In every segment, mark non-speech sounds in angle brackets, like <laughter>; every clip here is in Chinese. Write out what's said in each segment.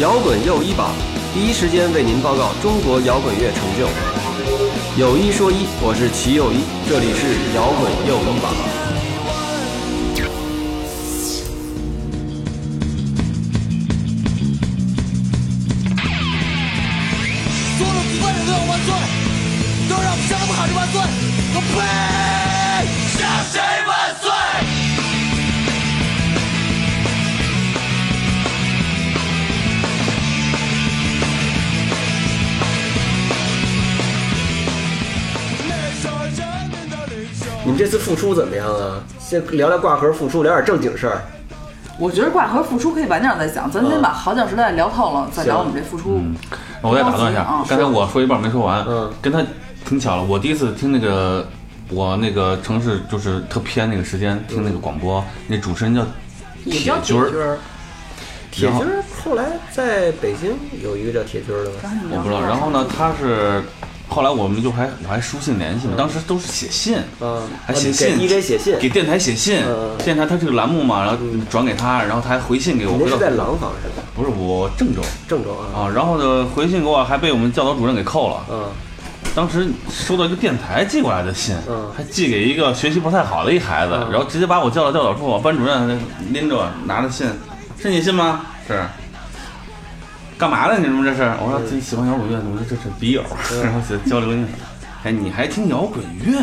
摇滚又一榜，第一时间为您报告中国摇滚乐成就。有一说一，我是齐又一，这里是摇滚又一榜。们这次复出怎么样啊？先聊聊挂盒复出，聊点正经事儿。我觉得挂盒复出可以晚点再讲，咱先把好讲时代聊透了，再聊我们这复出。我再打断一下啊，刚才我说一半没说完，嗯跟他挺巧了。我第一次听那个，我那个城市就是特偏那个时间听那个广播，那主持人叫也叫铁军儿，铁军儿，后铁军儿后来在北京有一个叫铁军儿的吧？我不知道。然后呢，他是后来我们就还我还书信联系嘛，当时都是写信，嗯，还哦你给写信 DJ 写信，给电台写信嗯，电台他这个栏目嘛，然后转给他，然后他还回信给我，回到你是在廊坊是？吧？不是我郑州。郑州啊，啊，然后呢回信给我还被我们教导主任给扣了。嗯。当时收到一个电台寄过来的信，嗯。还寄给一个学习不太好的一孩子，嗯。然后直接把我叫到教导处，班主任拎着拿着信，是你信吗？是。干嘛呢？你们这是？我说自己喜欢摇滚乐，我说这是笔友，然后写交流音。哎，你还听摇滚乐？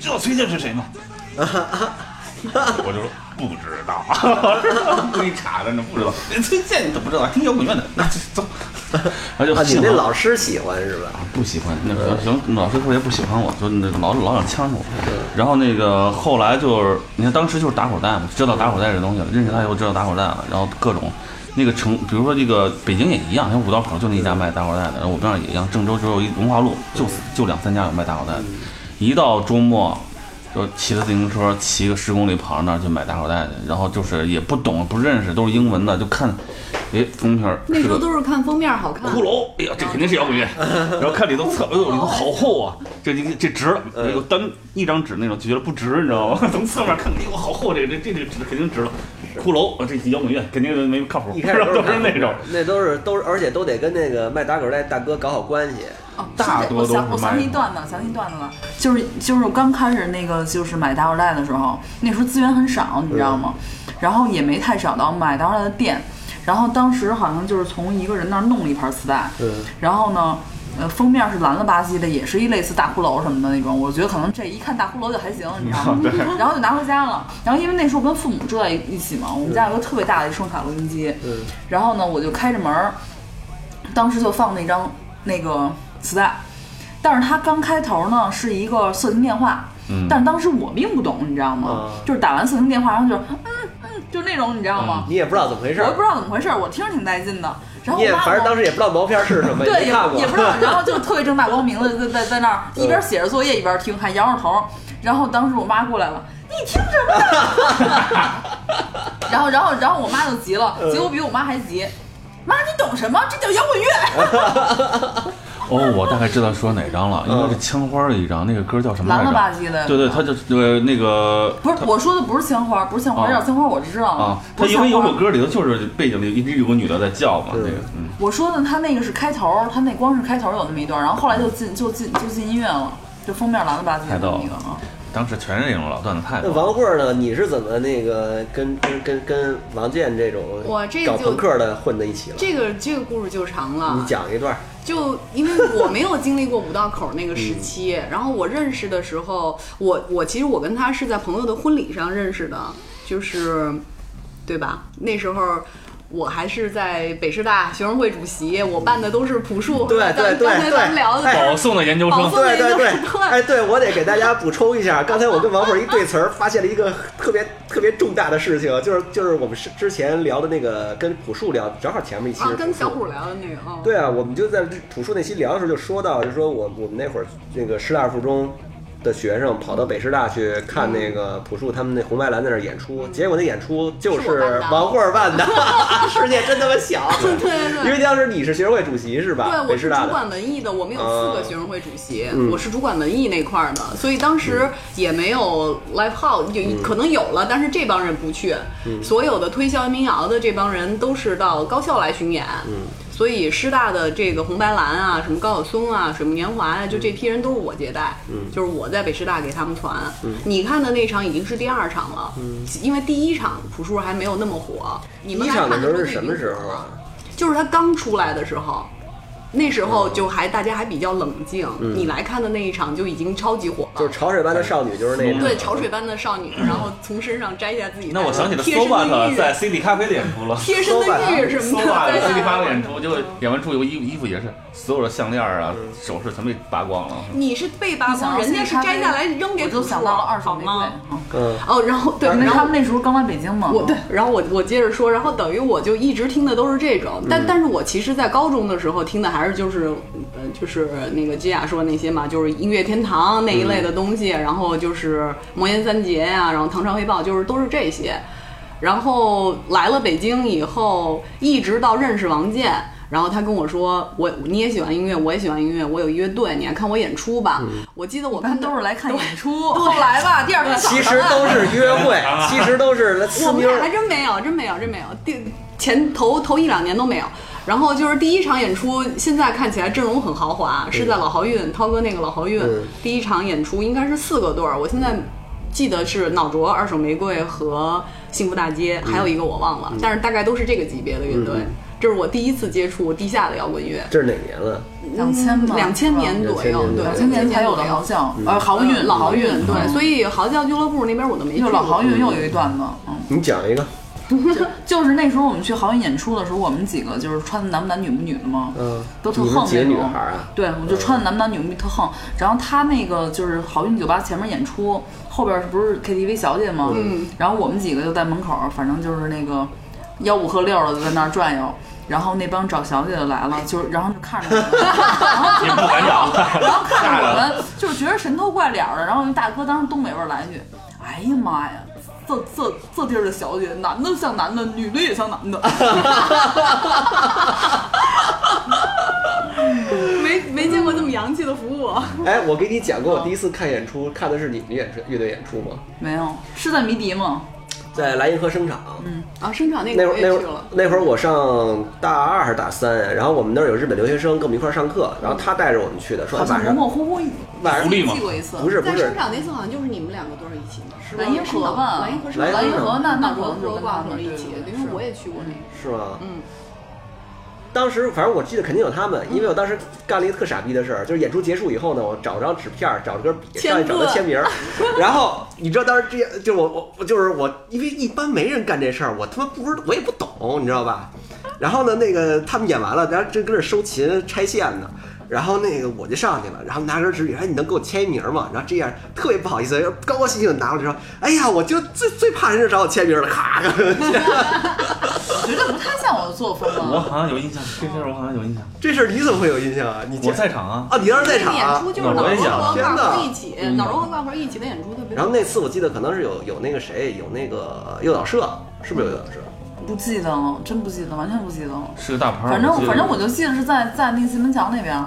知道崔健是谁吗？<laughs> 我就说不知道，<laughs> 故意查的呢，不知道。哎崔健你怎么不知道？听摇滚乐的，<laughs> 那就走。然后就啊，你那老师喜欢是吧？不喜欢，那个行，老师特别不喜欢我，就那个老老想呛着我。然后那个后来就是，你看当时就是打口袋嘛，知道打口弹这东西了，认识他以后知道打口弹了，然后各种那个城，比如说这个北京也一样，像五道口就那一家卖大口袋的，然后我边上也一样，郑州只有一文化路，就就两三家有卖大口袋的。一到周末，就骑着自行车骑个十公里跑到那儿去买大口袋去，然后就是也不懂不认识，都是英文的，就看，哎，封皮儿那时候都是看封面好看。骷髅，哎呀，这肯定是摇滚乐。<laughs> 然后看里头侧，哎呦，里头好厚啊，这这这值了，有单一张纸那种就觉得不值，你知道吗？从侧面看，哎呦，好厚，这个这这这个纸肯定值了。骷髅，啊这摇滚乐肯定没靠谱，一开始都是 <laughs> 那种。，那都是都是，而且都得跟那个卖打狗带大哥搞好关系。哦，大多都是我想我想起一段子，想起一段子了，就是就是刚开始那个就是买打狗带的时候，那时候资源很少，你知道吗？然后也没太找到买打狗袋的店，然后当时好像就是从一个人那儿弄了一盘磁带，嗯，然后呢。呃，封面是蓝了吧唧的，也是一类似大骷髅什么的那种。我觉得可能这一看大骷髅就还行，你知道吗？<laughs> 然后就拿回家了。然后因为那时候跟父母住在一起嘛，我们家有个特别大的一双卡录音机。嗯然后呢，我就开着门儿，当时就放那张那个磁带，但是它刚开头呢是一个色情电话，嗯但是当时我并不懂，你知道吗？啊就是打完色情电话，然后就就那种你知道吗？你也不知道怎么回事我，也不知道怎么回事，我听着挺带劲的。然后我妈反正当时也不知道毛片是什么，<laughs> 对，也也不知道，<laughs> 然后就特别正大光明的在在在那儿一边写着作业一边听，还摇着头。然后当时我妈过来了，你听什么呢？<laughs> 然后然后然后我妈就急了，结果比我妈还急。妈，你懂什么？这叫摇滚乐。哦，我大概知道说哪张了，应该是枪花的一张，那个歌叫什么来着？蓝了吧唧的对对，他就呃那个不是，我说的不是枪花，不是枪花，啊要是枪花我知道啊了，，他因为有首。歌里头就是背景里一直有个女的在叫嘛，那个嗯。我说的他那个是开头，他那光是开头有那么一段，然后后来就进就进就进音乐了，就封面蓝了吧唧的太逗了那个啊。当时全是那种老段子，太那多了。王慧呢？你是怎么那个跟跟跟跟王健这种搞哇这个就朋克的混在一起了？这个这个故事就长了，你讲一段。就因为我没有经历过五道口那个时期，然后我认识的时候，我我其实我跟他是在朋友的婚礼上认识的，就是，对吧？那时候。我还是在北师大学生会主席，我办的都是朴树，对咱对对刚才咱们聊的对。保送的研究生，保送对对对。那个，哎，对我得给大家补充一下，刚才我跟王慧一对词儿，发现了一个特别特别重大的事情，就是就是我们是之前聊的那个跟朴树聊，正好前面一期是，啊跟小虎聊的那个啊，对啊，我们就在朴树那期聊的时候就说到，就说我我们那会儿那个师大附中的学生跑到北师大去看那个朴树他们那红白蓝在那儿演出，结果那演出就是王慧儿办的，<laughs> 世界真他妈小。对对因为当时你是学生会主席是吧？对，我是主。管文艺的，我们有四个嗯学生会主席，嗯我是主管文艺那块儿的，所以当时也没有 live house，有、嗯可能有了，但是这帮人不去，所有的推销民谣的这帮人都是到高校来巡演。嗯所以师大的这个红白蓝啊，什么高晓松啊，水木年华啊、就这批人都是我接待，嗯就是我在北师大给他们传。你看的那场已经是第二场了，因为第一场朴树还没有那么火。你们看的时候是什么时候候啊？？就是他刚出来的时候，那时候就还大家还比较冷静。你来看的那一场就已经超级火了，就是潮水般的少女，就是那个。对潮水般的少女，然后从身上摘下自己 <laughs> 那我想起了贴身的 Sobat 玉在 CD 咖啡的演出了。贴身的玉什么的，Sobat 摘的 CD 下来咖啡演出，就演完出以后衣服衣服也是所有的项链啊、首饰全被扒光了。你是被扒光，人家是摘下来扔给我就想到了二手玫瑰好吗？。嗯嗯，哦，然后对，因为然后他们那时候刚来北京嘛。我对，然后我我接着说，然后等于我就一直听的都是这种，但、但是我其实，在高中的时候听的还是就是，呃，就是那个基亚说的那些嘛，就是音乐天堂那一类的东西，然后就是魔岩三杰呀、然后唐朝黑豹，就是都是这些。然后来了北京以后，一直到认识王健，然后他跟我说，我你也喜欢音乐，我也喜欢音乐，我有乐队，你来看我演出吧。我记得我一般看都是来看演出，<laughs> 后来吧，第二天早上其实都是约会，<laughs> 其实都是我们俩还。真没有，真没有，真没有。第前头头一两年都没有。然后就是第一场演出，现在看起来阵容很豪华，是在老豪运，涛哥那个老豪运、嗯第一场演出应该是四个队儿，我现在记得是脑浊、二手玫瑰和幸福大街，还有一个我忘了，但是大概都是这个级别的乐队。嗯这是我第一次接触地下的摇滚乐，这是哪年了？两千吧，两千年左右，对，两千年才有的好豪将，呃，豪运，老豪运，对，嗯所以豪将俱乐部那边我都没去老豪运又有一段子，嗯，你讲一个。<laughs> 就是那时候我们去好运演出的时候，我们几个就是穿的男不男女不女的嘛，嗯，都特横那种。女孩啊？对，我们就穿的男不男女不女特横。然后他那个就是好运酒吧前面演出，后边不是 KTV 小姐吗？嗯。然后我们几个就在门口，反正就是那个吆五喝六的在那儿转悠。然后那帮找小姐的来了，就是然后就看着我们，然后也不敢找，<laughs> 然后看着我们，就是觉得神头怪脸儿的。然后那大哥当时东北味儿来一句：“哎呀妈呀，这这这地儿的小姐，男的像男的，女的也像男的。<laughs> 没没见过这么洋气的服务。哎，我给你讲过，我第一次看演出，看的是你们演出乐队演出吗？”没有，是在迷笛吗？在莱茵河声场。啊，生产那那个会儿那会儿。那会儿我上大二还是大三，然后我们那儿有日本留学生跟我们一块儿上课，然后他带着我们去的，说晚上模模糊糊晚上记过一次。不是不是在生场那次好像就是你们两个都是一起的，是吧？莱茵河吧莱茵河是莱茵河那那可能就跟挂他们对合一起，因为我也去过那个。是吗？嗯，当时反正我记得肯定有他们，因为我当时干了一个特傻逼的事儿，就是演出结束以后呢，我找张纸片儿，找根笔上去找他签名儿，<laughs> 然后你知道当时这样，就我我我就是我，因为一般没人干这事儿，我他妈不知我也不懂，你知道吧？然后呢，那个他们演完了，然后正跟这收琴拆线呢。然后那个我就上去了，然后拿根纸笔，哎，你能给我签一名吗？然后这样特别不好意思，高高兴兴的拿过来说，哎呀，我就最最怕人家找我签名了，咔，我觉得不太像我的作风我啊。好像有印象，这事儿我好像有印象。这事儿你怎么会有印象啊？你我在场啊，啊，你当时在场啊演出？就是那脑柔我也想和挂天哪合一起，脑容和挂合一起的演出特别。然后那次我记得可能是有有那个谁，有那个诱导社，是不是有诱导社？不记得了，真不记得，完全不记得了。是个大牌儿。反正反正我就记得是在在那个西门桥那边。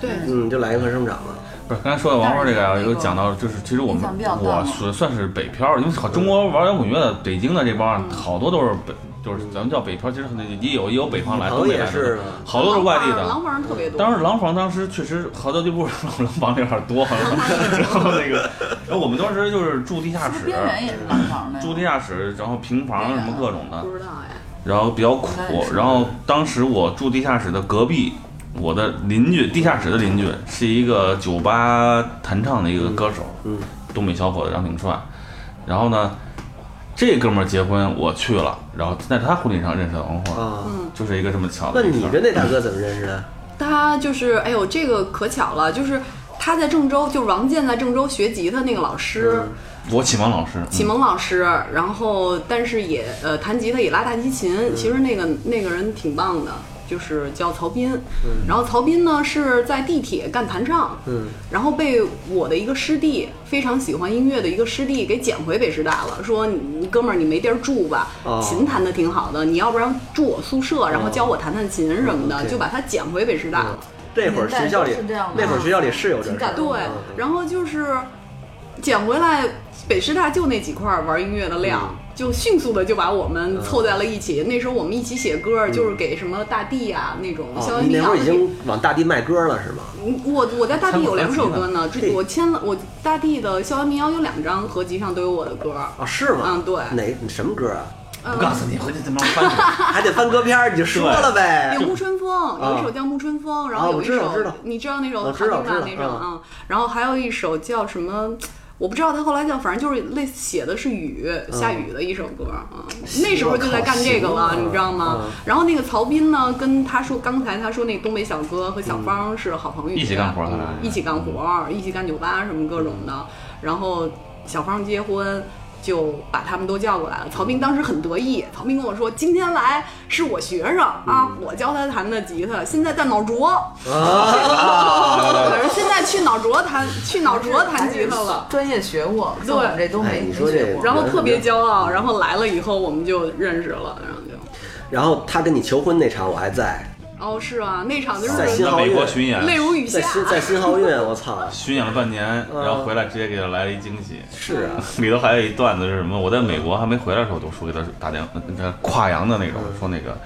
对，嗯，就来一个生长了。不是刚才说到王波这个啊，有讲到就是其实我们我算是北漂，因为好中国玩摇滚乐的北京的这帮好多都是北，就是咱们叫北漂，其实很也有也有北方来，朋东北来的也是啊，好多都是外地廊的。坊人特别多。当时廊坊当时确实好多就不是廊坊有点多，好像 <laughs> 然后那个，然后我们当时就是住地下室是不是，边缘也是廊坊的？住地下室，然后平房什么各种的，不知道哎，然后比较苦然后当时我住地下室的隔壁，我的邻居，地下室的邻居是一个酒吧弹唱的一个歌手，嗯，东北小伙子长挺帅。然后呢，这哥们儿结婚我去了，然后在他婚礼上认识的王慧，啊，就是一个这么巧那的一个事儿。你跟那大哥怎么认识的？<coughs> 他就是哎呦，这个可巧了，就是他在郑州，就是王健在郑州学吉他那个老师。嗯我启蒙老师，启蒙老师，然后但是也呃弹吉他也拉大提琴，其实那个那个人挺棒的，就是叫曹斌。然后曹斌呢是在地铁干弹唱，嗯，然后被我的一个师弟非常喜欢音乐的一个师弟给捡回北师大了，说你你哥们儿你没地儿住吧，哦。琴弹的挺好的，你要不然住我宿舍，然后教我弹弹琴什么的，就把他捡回北师大了。那会儿学校里是这样的。那会儿学校里是有这事儿挺感动对嗯，然后就是捡回来，北师大就那几块玩音乐的量，嗯就迅速的就把我们凑在了一起。那时候我们一起写歌，就是给什么大地啊那种校哦，园民谣那会儿已经往大地卖歌了是吗？嗯我我在大地有两首歌呢，嘿这我签了，我大地的校园民谣有两张合集上都有我的歌。哦，是吗？嗯对哪什么歌啊？我告诉你，回去他妈翻。还得翻歌片儿，你就说了呗有。沐春风，有一首叫《沐春风》，然后有一首你知道那首我哈丁吧知道知道嗯那首啊，然后还有一首叫什么？我不知道他后来叫，反正就是类似写的是雨下雨的一首歌啊。那时候就在干这个了，你知道吗嗯？然后那个曹斌呢，跟他说刚才他说那东北小哥和小芳是好朋友，一起干活他俩一起干活，一起干酒吧什么各种的。然后小芳结婚。就把他们都叫过来了。曹斌当时很得意，曹斌跟我说：“今天来是我学生啊，我教他弹的吉他，现在在脑浊，<laughs> 可是现在去脑浊弹去脑浊弹吉他了。”专业学过，对我们这都哎没你说这没学过。然后特别骄傲，然后来了以后我们就认识了，然后就然后他跟你求婚那场我还在，哦是啊，那场就在新是奥运美国巡演，泪如雨下，在新在新奥运，我操！<laughs> 巡演了半年，嗯然后回来直接给他来了一惊喜。是啊，<laughs> 里头还有一段子是什么？我在美国还没回来的时候，就说给他打电话，那个跨洋的那种，说那个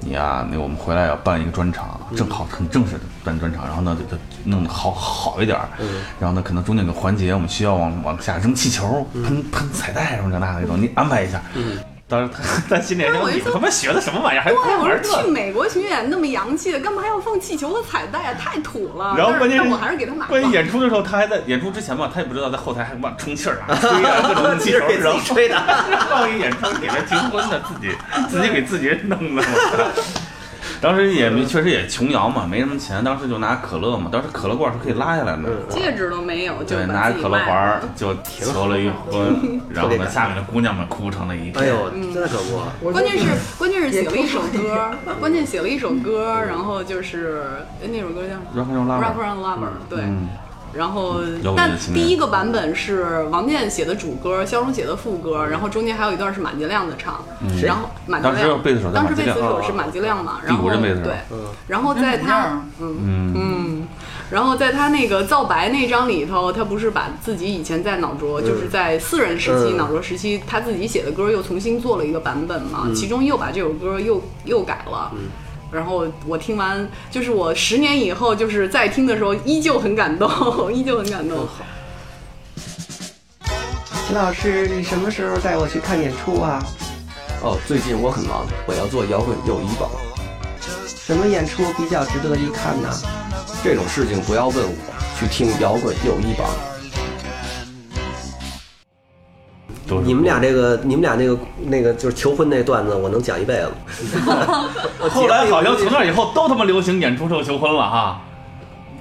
你呀、那我们回来要办一个专场，正好很正式的办专场，然后呢，就就弄得好好一点儿，然后呢，可能中间有个环节，我们需要往往下扔气球、喷喷彩带什么这那那种，你安排一下。当时 <laughs> 他他心里还想，你他妈学的什么玩意儿，还玩这说去美国巡演那么洋气的，干嘛还要放气球和彩带啊？太土了。然后关键是我还是给他买关键。演出的时候，他还在演出之前嘛，他也不知道在后台还往充气儿啊、吹啊各种 <laughs> 气球，然后吹的。放一演出给他结婚的，自己自己给自己弄的。当时也没，确实也穷摇嘛，没什么钱，当时就拿可乐嘛，当时可乐罐是可以拉下来的。戒指都没有，就对，拿着可乐环。就求了一婚，<laughs> 然后呢，下面的姑娘们哭成了一片。哎呦，真的可不。关键是关键是写了一首歌，关键写了一首歌，然后就是哎那首歌叫什么 Rock and Roll？Rock Lover，and Lover，对。嗯，然后但第一个版本是王健写的主歌，肖荣写的副歌，然后中间还有一段是马吉亮的唱，然后马吉当时亮贝斯手当时贝手是马吉亮嘛，然第五后对，然后在他嗯嗯。然后在他那个造白那张里头，他不是把自己以前在脑浊，就是在四人时期、嗯脑浊时期，他自己写的歌又重新做了一个版本嘛，其中又把这首歌又又改了。然后我听完，就是我十年以后，就是在听的时候，依旧很感动，<laughs> 依旧很感动。秦老师，你什么时候带我去看演出啊？哦，最近我很忙，我要做摇滚友谊榜，什么演出比较值得一看呢？这种事情不要问我，去听摇滚友谊榜。都是你们俩这个，你们俩那个那个就是求婚那段子，我能讲一辈子。<laughs> 后来好像从那以后都他妈流行演出时候求婚了哈。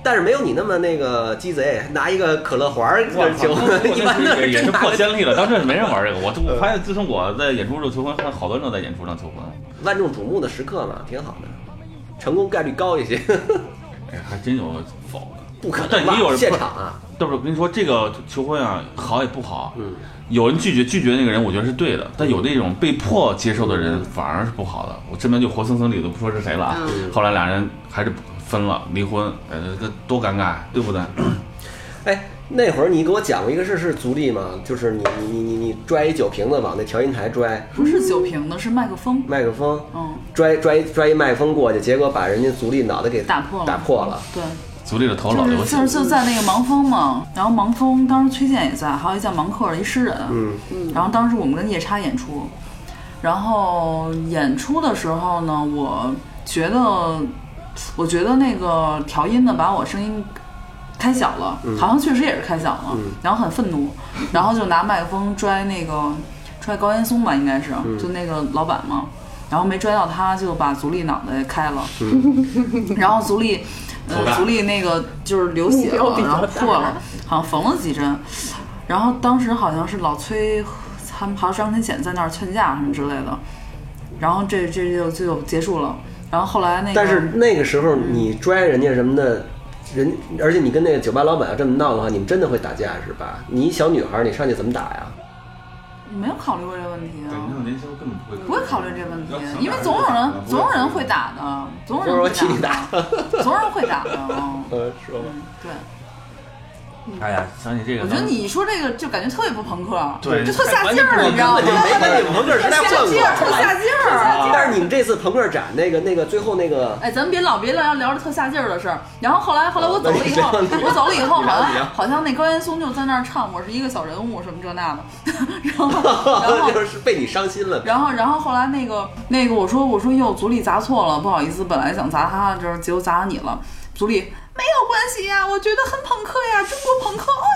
但是没有你那么那个鸡贼，拿一个可乐环儿求婚，一般的也也是真破先例了，<laughs> 当时没人玩这个。我我发现自从我在演出时候求婚，还好多人都在演出上求婚。万众瞩目的时刻嘛，挺好的，成功概率高一些。<laughs> 哎，还真有否的，不可能吧但也有人现场啊，但是我跟你说，这个求婚啊，好也不好。嗯，有人拒绝拒绝那个人，我觉得是对的，但有那种被迫接受的人反而是不好的。我这边就活生生里都不说是谁了啊。嗯后来俩人还是分了，离婚，呃，这这多尴尬，对不对？哎，那会儿你给我讲过一个事，是足力吗？就是你你你你你拽一酒瓶子往那调音台拽，不是酒瓶子，是麦克风。麦克风嗯，拽拽拽一麦克风过去，结果把人家足力脑袋给打破了。打破了。对，足力的头老就是流血就。是就在那个盲峰嘛，然后盲峰当时崔健也在，还有一叫盲克的一诗人，嗯然后当时我们跟夜叉演出，然后演出的时候呢，我觉得，我觉得那个调音的把我声音开小了，好像确实也是开小了，然后很愤怒，<laughs> 然后就拿麦克风拽那个拽高岩松吧，应该是，就那个老板嘛，然后没拽到他，就把足力脑袋开了，<laughs> 然后足力。呃，足力那个就是流血了，然后破了，好像缝了几针，然后当时好像是老崔，他们还有张天显在那儿劝架什么之类的，然后这这就就结束了。然后后来那个，但是那个时候你拽人家什么的，人而且你跟那个酒吧老板要这么闹的话，你们真的会打架是吧？你一小女孩儿，你上去怎么打呀？你没有考虑过这个问题对，啊那？种年轻人根本不会不会考虑这个问题，因为总有人总有人会打的，总有人会不是我替你打的，<laughs> 总有人会打的。嗯 <laughs> 呃，说吧。嗯，对，哎呀，想起这个，我觉得你说这个就感觉特别不朋克，对就特下劲儿，你知道吗？根本就没跟你们朋克时代下混劲儿，特。下劲儿。但是你们这次朋克展那个那个最后那个哎，咱们别老别聊聊着特下劲儿的事儿。然后后来后来我走了以后，我走了以后，好像好像那高岩松就在那儿唱我是一个小人物什么这那的，<laughs> 然后 <laughs> 然后就是被你伤心了。然后，然后后来那个那个我说我说哟，组里砸错了，不好意思，本来想砸他就是，结果砸你了。组里没有关系呀，我觉得很朋克呀，中国朋克，哎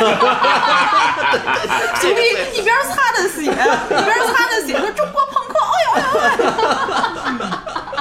呦呦哎！<laughs> 组里一边擦着血，一边擦着血说中国朋克，哎呦呦哎！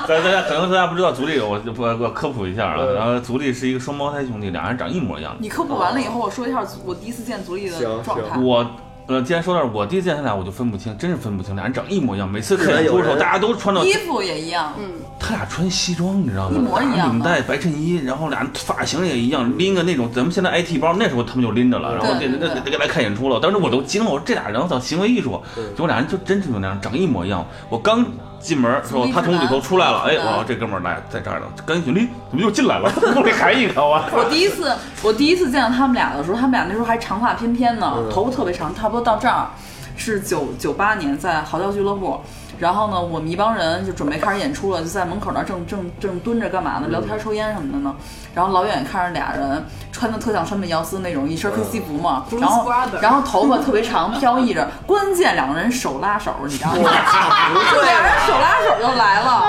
大大家可能大家不知道，族里我我我科普一下啊，然后族里是一个双胞胎兄弟，俩人长一模一样。你科普完了以后，我说一下我第一次见组里的行状态。我呃，既然说到这，我第一次见他俩，我就分不清，真是分不清，俩人长一模一样。每次看演出的时候，大家都穿的衣服也一样，嗯他俩穿西装，你知道吗？一模一样领带、白衬衣，然后俩人发型也一样，拎个那种咱们现在 IT 包，那时候他们就拎着了，然后给对对给给来看演出了。当时我都惊了，我说这俩人我操，行为艺术，结果俩人就真是那样，长一模一样。我刚进门的时候，他从里头出来了，哎，嗯哇，这哥们儿来在这儿呢，赶紧咦，怎么又进来了？<laughs> 屋里还一个啊！<laughs> 我第一次，我第一次见到他们俩的时候，他们俩那时候还长发翩翩呢，嗯头发特别长，差不多到这儿。是九九八年在嚎叫俱乐部，然后呢，我们一帮人就准备开始演出了，就在门口那正正正蹲着干嘛呢？聊天抽烟什么的呢。然后老远看着俩人穿的特像川本耀司那种一身黑西服嘛，嗯然后然后头发特别长飘逸着，关键两个人手拉手，你知道吗？就俩人手拉手就来了。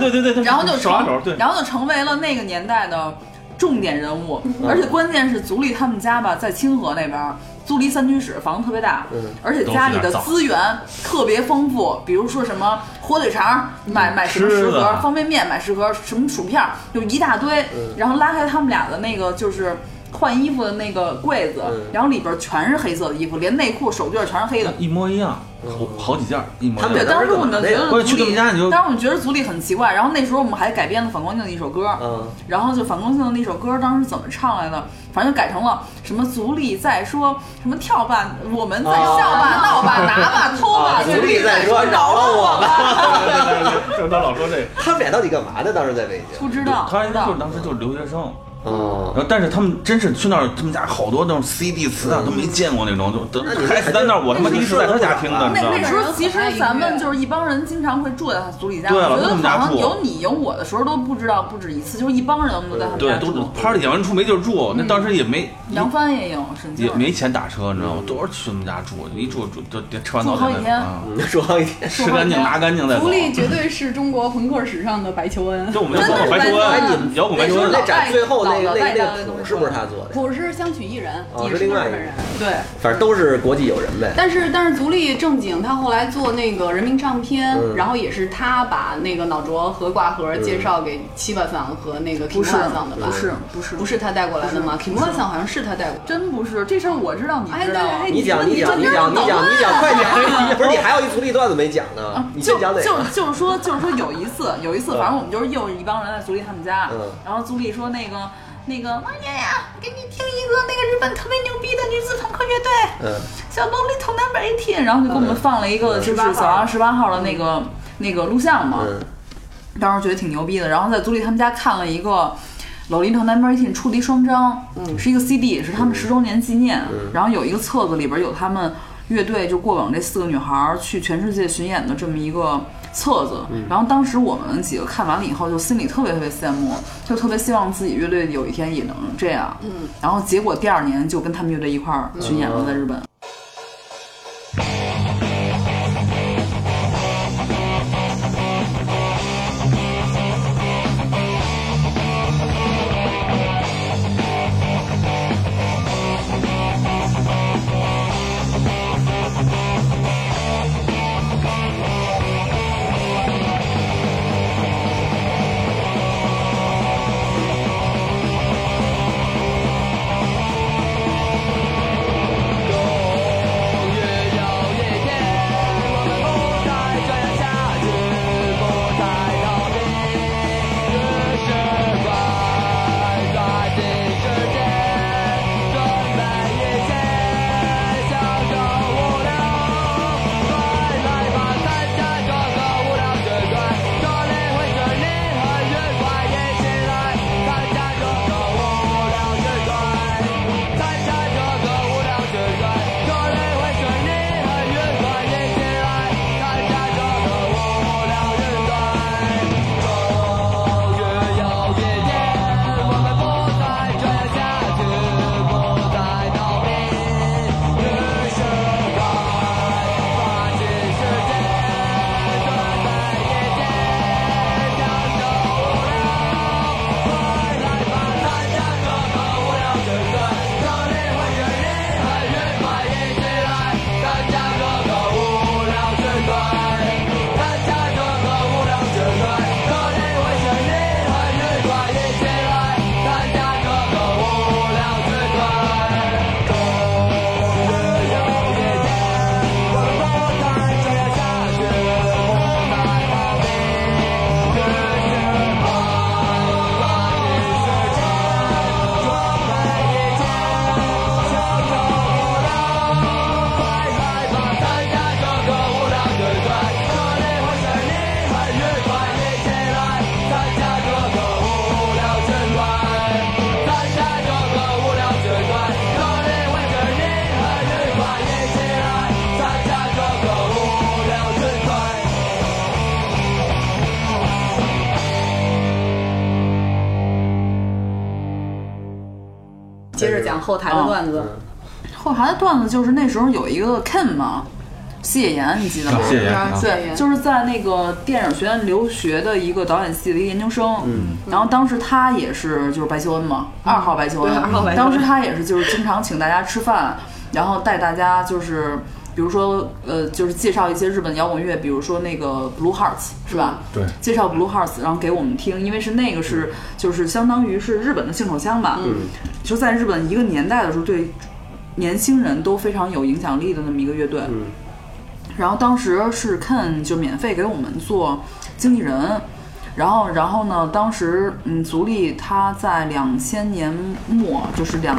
对对对对对，然后就成手拉手，对，然后就成为了那个年代的重点人物，而且关键是足利他们家吧，在清河那边儿。租了一三居室，房子特别大，而且家里的资源特别丰富，比如说什么火腿肠，买买什么十盒方便面，买十盒什么薯片，就一大堆。然后拉开他们俩的那个就是换衣服的那个柜子，然后里边全是黑色的衣服，连内裤、手绢全是黑的。一模一样，好好几件儿一模一样。对，当时我们觉得足力，他们家你就当时我们觉得足力很奇怪。然后那时候我们还改编了反光镜的一首歌，嗯然后就反光镜的那首歌当时怎么唱来的？反正就改成了什么足力在说什么跳吧，我们在笑吧、闹吧、拿吧、偷吧，啊足力在说饶了我吧。对对对，就是他老说这个。他们俩到底干嘛的？当时在北京。不知道，他不知道就是当时就是留学生，哦然后但是他们真是去那儿，他们家好多那种 CD 磁带都没见过那种，就都那你还在那儿，我他妈第一次在他家听的，你那知道吗？那时候其实咱们就是一帮人经常会住在他足力家，对了我觉得他们家住好像有你有我的时候都不知道不止一次，就是一帮人都在他们对家，都住。party 演完出没地儿住，那当时也没杨帆也有，也没钱打车，你知道吗？都是去他们家住，一住住就得吃完早住好几天点啊，嗯，说好几天。吃干净拿干净再走福。利绝对是中国朋克史上的白求恩。就我们叫真的是白求哎，恩，你们摇滚白求恩那。展最后那那个老那个谱是不是他做的？我是相曲艺人，哦也是另外一个日本人。对，反正都是国际友人呗。但是但是足利正经，他后来做那个人民唱片，嗯然后也是他把那个脑浊和挂盒介绍给七巴桑和那个不是 u 桑的吧？不是不是不是他带过来的吗 m u 桑好像是他带过来的。真不是这事儿，我知道，你哎，知道。对哎，你讲，说你讲，你讲，你讲，你讲，快点！<laughs> 不是，你还有一足力段子没讲呢，你就先讲哪就个？<laughs> 就是说，就是说有一次，有一次，嗯反正我们就是又是一帮人在足力他们家，嗯然后足利说那个那个王爷呀，给你听一个那个日本特别牛逼的女子朋克乐队，嗯，叫 Lolita Number Eighteen，然后就给我们放了一个就是18小杨十八号的那个那个录像嘛，嗯。当时觉得挺牛逼的，然后在组里他们家看了一个。老林头 Number Eighteen 出了一双张，嗯。是一个 CD，是他们十周年纪念。然后有一个册子里边有他们乐队就过往这四个女孩儿去全世界巡演的这么一个册子。嗯然后当时我们几个看完了以后，就心里特别特别羡慕，就特别希望自己乐队有一天也能这样。嗯。然后结果第二年就跟他们乐队一块儿巡演了，在日本。后台的段子。后台的段子就是那时候有一个 Ken 嘛，谢岩，你记得吗？啊谢岩啊。对，就是在那个电影学院留学的一个导演系的一个研究生，嗯，然后当时他也是就是白求恩嘛，二号白求恩，对二号白求恩。当时他也是就是经常请大家吃饭，然后带大家就是。比如说，呃，就是介绍一些日本摇滚乐，比如说那个 Blue Hearts 是吧？对。介绍 Blue Hearts，然后给我们听，因为是那个是就是相当于是日本的性手枪吧，嗯，就在日本一个年代的时候，对年轻人都非常有影响力的那么一个乐队，嗯。然后当时是 Ken 就免费给我们做经纪人，然后然后呢，当时嗯，足利他在两千年末，就是两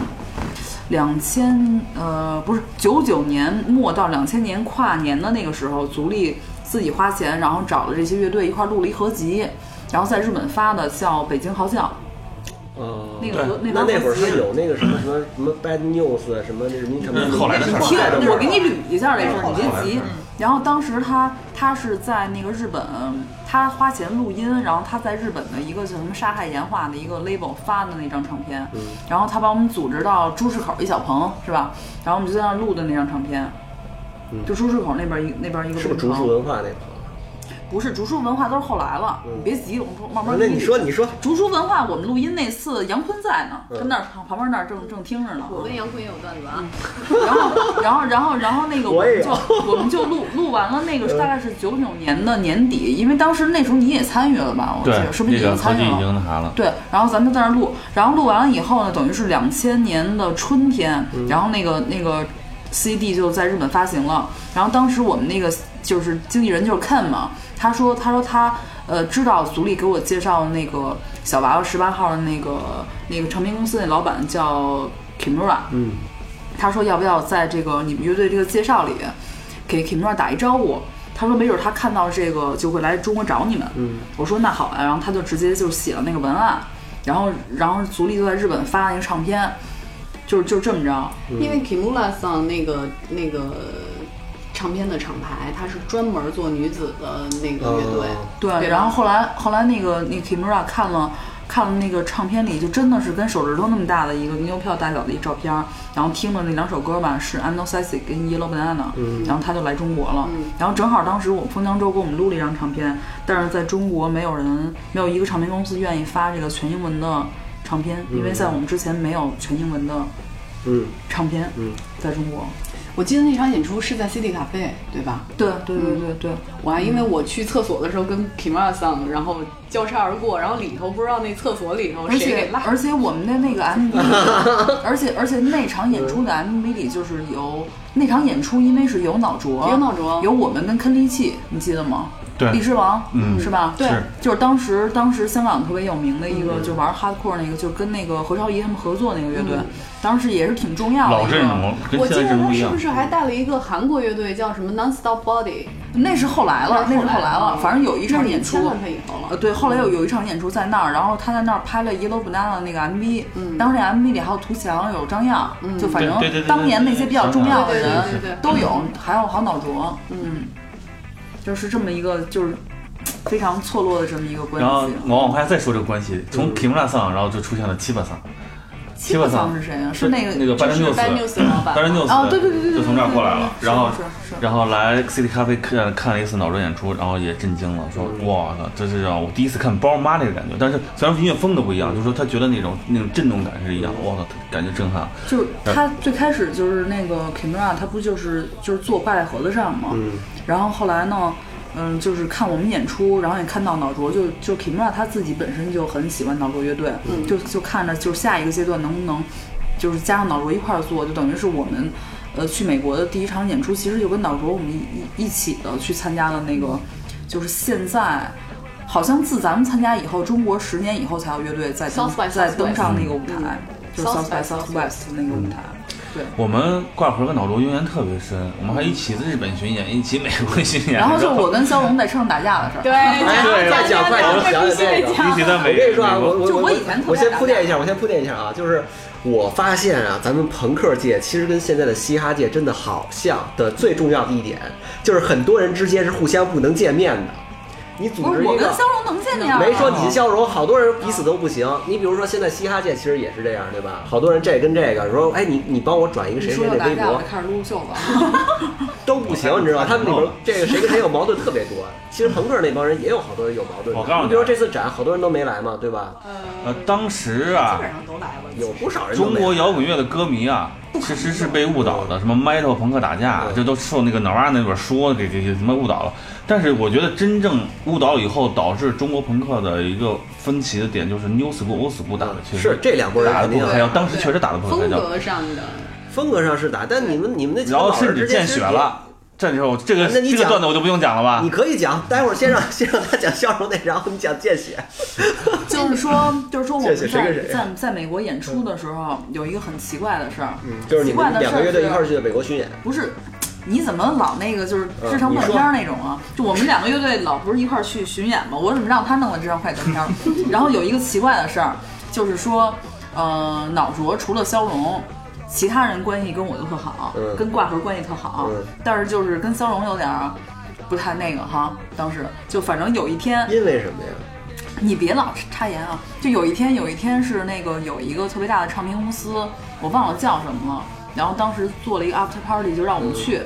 两千呃不是九九年末到两千年跨年的那个时候，足力自己花钱，然后找了这些乐队一块录了一合集，然后在日本发的叫《北京嚎叫哦》那个合那那那会儿盘合集他有那个什么什么什么 bad news 啊什么那什么什么后来的事儿听后来的，我给你捋一下这事儿，你别急。然后当时他他是在那个日本，他花钱录音，然后他在日本的一个叫什么杀害岩画的一个 label 发的那张唱片，嗯然后他把我们组织到朱市口一小棚是吧？然后我们就在那录的那张唱片，就朱市口那边一那边一个嗯是不是竹树文化那个？不是竹书文化都是后来了，你别急，我们说慢慢那。你说你说，竹书文化，我们录音那次杨坤在呢，嗯跟那儿旁边那儿正正听着呢。我跟杨坤也有段子啊，然后，然后，然后，然后那个我们就我们就录 <laughs> 录完了，那个大概是九九年的年底，因为当时那时候你也参与了吧？我记得，是不是你也参与了？经那啥了。对，然后咱们在那儿录，然后录完了以后呢，等于是两千年的春天，然后那个那个 CD 就在日本发行了。然后当时我们那个就是经纪人就是 Ken 嘛，他说他说他呃知道足力给我介绍那个小娃娃十八号的那个那个唱片公司那老板叫 Kimura，嗯，他说要不要在这个你们乐队这个介绍里给 Kimura 打一招呼。他说没准他看到这个就会来中国找你们。嗯，我说那好啊，然后他就直接就写了那个文案，然后然后足力就在日本发了那个唱片，就是就这么着。因为 Kimura 桑那个那个唱片的厂牌，它是专门做女子的那个乐队。哦对，对。然后后来后来那个那个 Kimura 看了看了那个唱片里，就真的是跟手指头那么大的一个牛票大小的一照片儿，然后听了那两首歌吧是 I'm No Sassy 跟 Yellow Banana，、然后他就来中国了，然后正好当时我们封江州给我们录了一张唱片，但是在中国没有人没有一个唱片公司愿意发这个全英文的唱片，因为在我们之前没有全英文的嗯。唱片，嗯。在中国。我记得那场演出是在 CD 咖啡，对吧？对对对对对，我还因为我去厕所的时候跟 Kimura 桑，然后交叉而过，然后里头不知道那厕所里头而谁给拉。且而且我们的那个 <laughs> MV，里而且而且那场演出的 MV 里就是有那场演出，因为是有脑浊，有脑浊有我们跟坑利器，你记得吗？对李之王，嗯是吧？对就是当时当时香港特别有名的一个，就玩 hardcore 那个，就跟那个何超仪他们合作那个乐队，当时也是挺重要的一个。老阵容我记现在阵容不一样得他是不。是还带了一个韩国乐队叫什么 Nonstop Body？那是后来了，那是后来了，反正有一场演出他以后呃，了。对，后来有有一场演出在那儿，然后他在那儿拍了《Yellow Banana》那个 MV，、当时那 MV 里还有涂强，有张漾，就反正当年那些比较重要的人对对对都有，还有郝脑卓，嗯，就是这么一个就是非常错落的这么一个关系然后系。我往下再说这个关系，从 Kimura 桑，然后就出现了七巴桑，七巴桑是谁啊？是那个那个巴丹就是 news，Bad News 老板巴丹 news，哦对对对对对就从这儿过来了，然后然后来 City 咖啡看看了一次脑浊演出，然后也震惊了，说嗯哇操，这是让我第一次看包妈那个感觉，但是虽然音乐风格不一样，就是说他觉得那种那种震动感是一样，哇操，感觉震撼。就是他最开始就是那个 Kimura，他不就是就是做败和的上吗，嗯然后后来呢，嗯，就是看我们演出，然后也看到脑浊，就就 Kimura 他自己本身就很喜欢脑浊乐队，就就看着就下一个阶段能不能就是加上脑浊一块儿做，就等于是我们呃去美国的第一场演出，其实就跟脑浊我们一一一起的去参加了那个，就是现在。好像自咱们参加以后，中国十年以后才有乐队再登再登上那个舞台，就是 South by Southwest 那个舞台。对，我们挂盒跟脑罗渊源特别深，我们还一起在日本巡演，一起美国巡演，然后就我跟肖龙在车上打架的事儿。对，<laughs> 哎，对再讲快讲，讲讲这个。一起在美我跟你说啊，我我我就我以前我先铺垫一下，我先铺垫一下啊，就是我发现啊，咱们朋克界其实跟现在的嘻哈界真的好像的最重要的一点，就是很多人之间是互相不能见面的。你组织一个跟肖荣能见面啊，没说你肖荣，好多人彼此都不行。你比如说现在嘻哈界其实也是这样，对吧？好多人这跟这个说，哎，你你帮我转一个你谁谁的微博就，开始撸袖子。<laughs> 都不行，你知道吗？<laughs> 他们里边这个谁跟谁有矛盾特别多。其实朋克那帮人也有好多人有矛盾。我告诉你比如说这次展，好多人都没来嘛，对吧？呃，当时啊基啊，本上都来了。有不少人中国摇滚乐的歌迷啊，<laughs> 其实是被误导的，什么 metal 朋克打架，嗯这都受那个脑瓜那本书给给给什么误导了。但是我觉得真正误导以后，导致中国朋克的一个分歧的点就是 new school、old school 打的其实是这两拨人打的不可开交，当时确实打的不可开风。格上的，风格上是打，但你们你们那几个然后老人甚至见之间血了，这时候这个那你讲这个段子我就不用讲了吧你？可以讲，待会儿先让 <laughs> 先让他讲笑容那，然后你讲见血。<laughs> 就是说，就是说我们在跟谁在在美国演出的时候，有一个很奇怪的事儿，就是你奇怪的事儿们两个乐队一是块儿去的美国巡演，不是，你怎么老那个就是嗯制成断片儿那种啊？就我们两个乐队老不是一块儿去巡演吗？我怎么让他弄了这张快断片儿？<laughs> 然后有一个奇怪的事儿，就是说，呃，脑浊除了肖荣。其他人关系跟我都特好，嗯跟挂盒关系特好，嗯但是就是跟肖荣有点儿不太那个哈。当时就反正有一天，因为什么呀？你别老插言啊！就有一天，有一天是那个有一个特别大的唱片公司，我忘了叫什么了。然后当时做了一个 after party，就让我们去。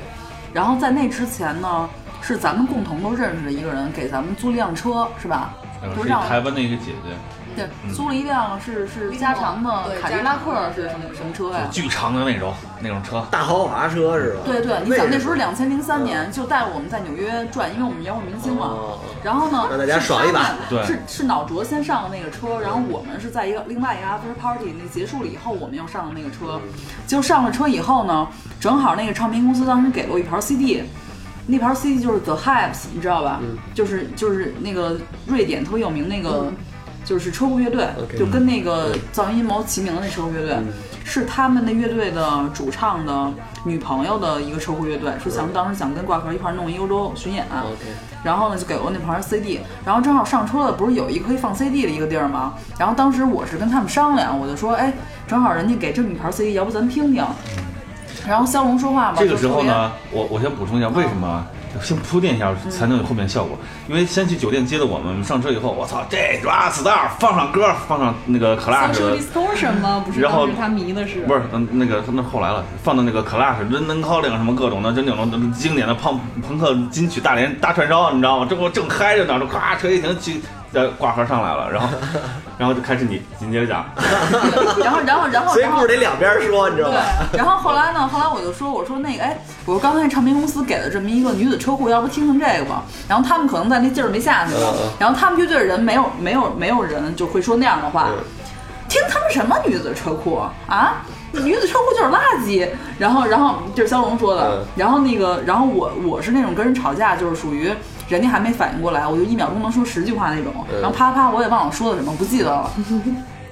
然后在那之前呢，是咱们共同都认识的一个人给咱们租了一辆车，是吧？就是让我台湾的一个姐姐，对，租了一辆是是加长的对凯迪拉克是什么什么车呀？巨长的那种那种车，大豪华车是吧？对对，你想那时候两千零三年就带我们在纽约转，因为我们摇滚明星嘛。哦然后呢，让大家是爽一把对是是脑浊先上的那个车，然后我们是在一个另外一个 after party 那结束了以后，我们又上的那个车。就上了车以后呢，正好那个唱片公司当时给了我一盘 CD。那盘 CD 就是 The Hypes，你知道吧？就是就是那个瑞典特别有名那个，就是车库乐队就跟那个噪音阴谋齐名的那车库乐队，是他们的乐队的主唱的女朋友的一个车库乐队，说想当时想跟挂壳一块儿弄一欧洲巡演然后呢就给我那盘 CD，然后正好上车了，不是有一个可以放 CD 的一个地儿吗？然后当时我是跟他们商量，我就说，哎，正好人家给这么一盘 CD，要不咱听听？然后肖龙说话嘛，这个时候呢，我我先补充一下，为什么先铺垫一下才能有后面效果？因为先去酒店接的我们，上车以后，我操，这 Rockstar 放上歌，放上那个 Clash，social distortion 吗？不是，然后他迷的是不是，嗯，那个那后来了，放的那个 Clash、London Calling 什么各种的，就那种经典的朋朋克金曲大连大串烧，你知道吗？这我正嗨着呢，这咵车一停，去呃挂盒上来了，然后然后就开始你紧接着讲，<laughs> 然后然后然后所以然后故事得两边说，你知道吧？对，然后后来呢？后来我就说，我说那个，哎，我说刚才唱片公司给了这么一个女子车库，要不听听这个吧？然后他们可能在那劲儿没下去了嗯嗯，然后他们乐队的人没有没有没有人就会说那样的话，嗯听他们什么女子车库啊？女子车库就是垃圾。然后然后就是肖龙说的嗯，然后那个然后我我是那种跟人吵架，就是属于。人家还没反应过来，我就一秒钟能说十句话那种，嗯然后啪啪我也忘了说的什么，不记得了。<laughs>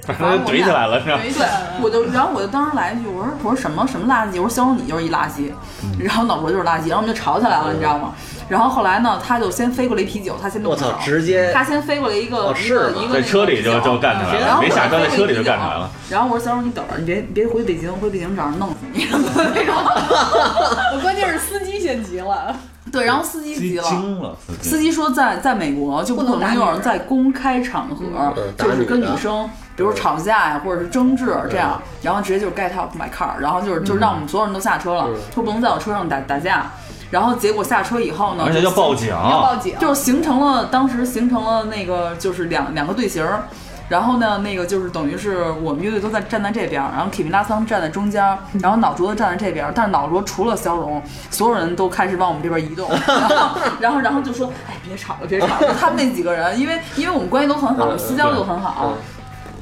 反正怼起来了，是吧？对，我就然后我就当时来一句，我说我说什么什么垃圾？我说肖荣你就是一垃圾，嗯然后脑博就是垃圾，然后我们就吵起来了，你知道吗？然后后来呢，他就先飞过来一啤酒，他先动我操手，直接他先飞过来一个是一个在车里就就干起来了，没下车在车里就干起来了。然后我说肖荣你等着，你别你别回北京，回北京找人弄死你那种。<laughs> <laughs> 我关键是司机先急了，对，然后司机司机急了。惊了，司机司机说在，在美国就不可能有人在公开场合嗯就是跟女生，比如吵架呀，或者是争执这样，然后直接就是 get out my car，然后就是就让我们所有人都下车了嗯，说不能在我车上打打架。然后结果下车以后呢，而且就要报警，要报警，就是形成了当时形成了那个就是两两个队形儿，然后呢那个就是等于是我们乐队都在站在这边儿，然后 k i m 拉桑站在中间儿，然后脑浊站在这边儿，但是脑卓除了肖荣，所有人都开始往我们这边移动，<laughs> 然后然后然后就说哎别吵了别吵了，他们那几个人，因为因为我们关系都很好，嗯私交都很好。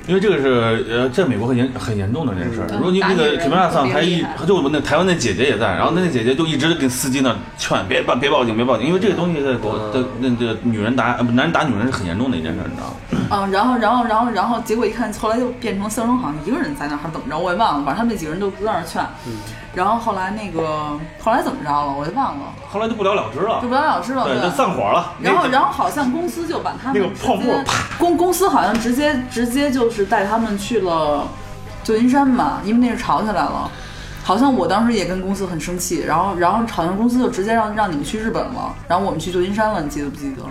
因为这个是呃，在美国很严很严重的这件事儿。嗯如果你那个 k i m a 桑还一特别厉害就那台湾那姐姐也在，然后那那姐姐就一直跟司机那劝别报别报警别报警，因为这个东西在国的那这女人打男人打女人是很严重的一件事儿，你知道吗？嗯，然后，然后，然后，然后，结果一看，后来就变成肖生好像一个人在那儿还等着，我也忘了，反正他们那几个人都在那儿劝。然后后来那个后来怎么着了，我也忘了，后来就不了了之了就，不了了之了。对，就散伙了。然后，然后好像公司就把他们那个泡沫公公司好像直接直接就是带他们去了旧金山吧，因为那是吵起来了。好像我当时也跟公司很生气，然后然后好像公司就直接让让你们去日本了，然后我们去旧金山了，你记得不记得？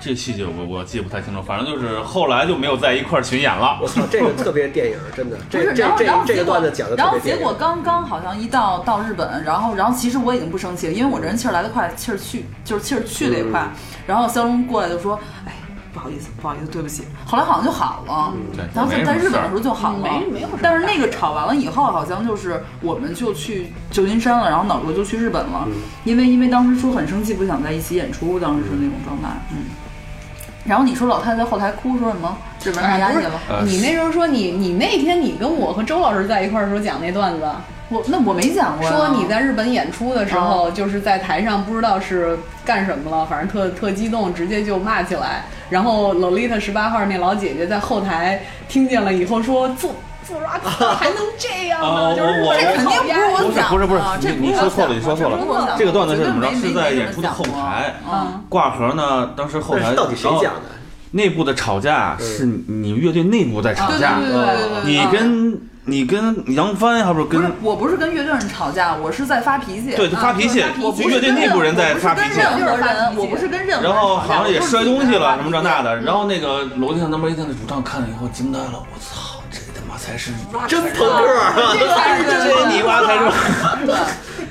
这细节我我记不太清楚，反正就是后来就没有在一块儿巡演了。我操，这个特别电影，真的，不是，这这然后然后这段子讲的然后特别电影。结果刚刚好像一到到日本，然后然后其实我已经不生气了，因为我这人气儿来得快，气儿去就是气儿去得也快。嗯然后肖龙过来就说：“哎，不好意思，不好意思，对不起。”后来好像就好了，对然后在日本的时候就好了。没没有但是那个吵完了以后，好像就是我们就去旧金山了，然后脑哥就去日本了，嗯因为因为当时说很生气，不想在一起演出，当时是那种状态，嗯。然后你说老太太在后台哭说什么？日本人太压抑了。呃你那时候说你你那天你跟我和周老师在一块儿的时候讲那段子，我那我没讲过呀。说你在日本演出的时候，就是在台上不知道是干什么了，反正特特激动，直接就骂起来。然后 Lolita 十八号那老姐姐在后台听见了以后说做。做 rock star 还能这样啊呢？就是我肯定不是我不是讲的，不是不是这你你说错了你说错了这个段子是怎么着是在演出的后台挂盒呢，当时后台到底谁讲的？内部的吵架是你乐队内部在吵架，你跟你跟杨帆还不是不是跟，我不是跟乐队人吵架，我是在发脾气。对就发脾气啊我不是乐队内部人在发脾气我不是跟任何人，我不是跟任何人然后好像也摔东西了什么这那。的，然后那个楼梯上那边一听那主唱看了以后惊呆了，我操，才是真朋克啊！是 <laughs> 对对对对这你挖才是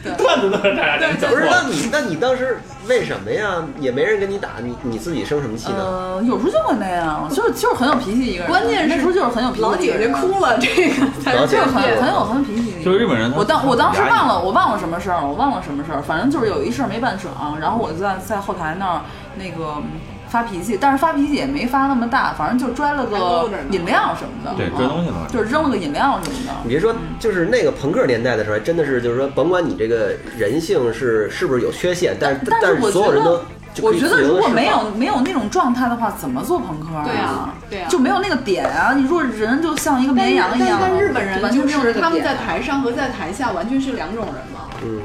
<laughs> 段子都是这样，真不是，那你那你当时为什么呀？也没人跟你打，你你自己生什么气呢？呃，有时候就会那样，就是就是很有脾气一个人。关键是那时候就是很有脾气，老姐姐哭了，这个就是很很有很有脾气。就是日本人我当我当时忘了，我忘了什么事儿，我忘了什么事儿，反正就是有一事儿没办爽，然后我就在在后台那儿那个嗯发脾气，但是发脾气也没发那么大，反正就摔了个饮料什么的，对摔东西了就是扔了个饮料什么的。你别说，就是那个朋克年代的时候，还真的是，就是说，甭管你这个人性是是不是有缺陷，但是但是所有人都我觉得如果没有没有那种状态的话，怎么做朋克啊？对啊对啊就没有那个点啊！你说人就像一个绵羊一样，但但日本人完全没有就是他们在台上和在台下完全是两种人嘛。嗯，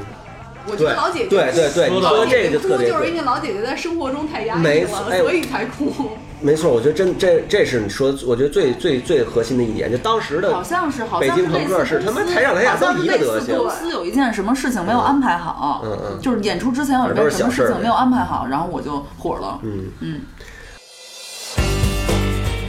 我觉得老姐姐对对对，说到你说的这个就特别对哭就是因为老姐姐在生活中太压抑了，哎所以才哭。没错，我觉得真这这是你说的，我觉得最最最核心的一点，就当时的好像是，好北像是京朋克是他妈台上台下都一个德行好像是类似公司有一件什么事情没有安排好，嗯嗯就是演出之前有一件什么事情没有安排好，然后我就火了。嗯嗯，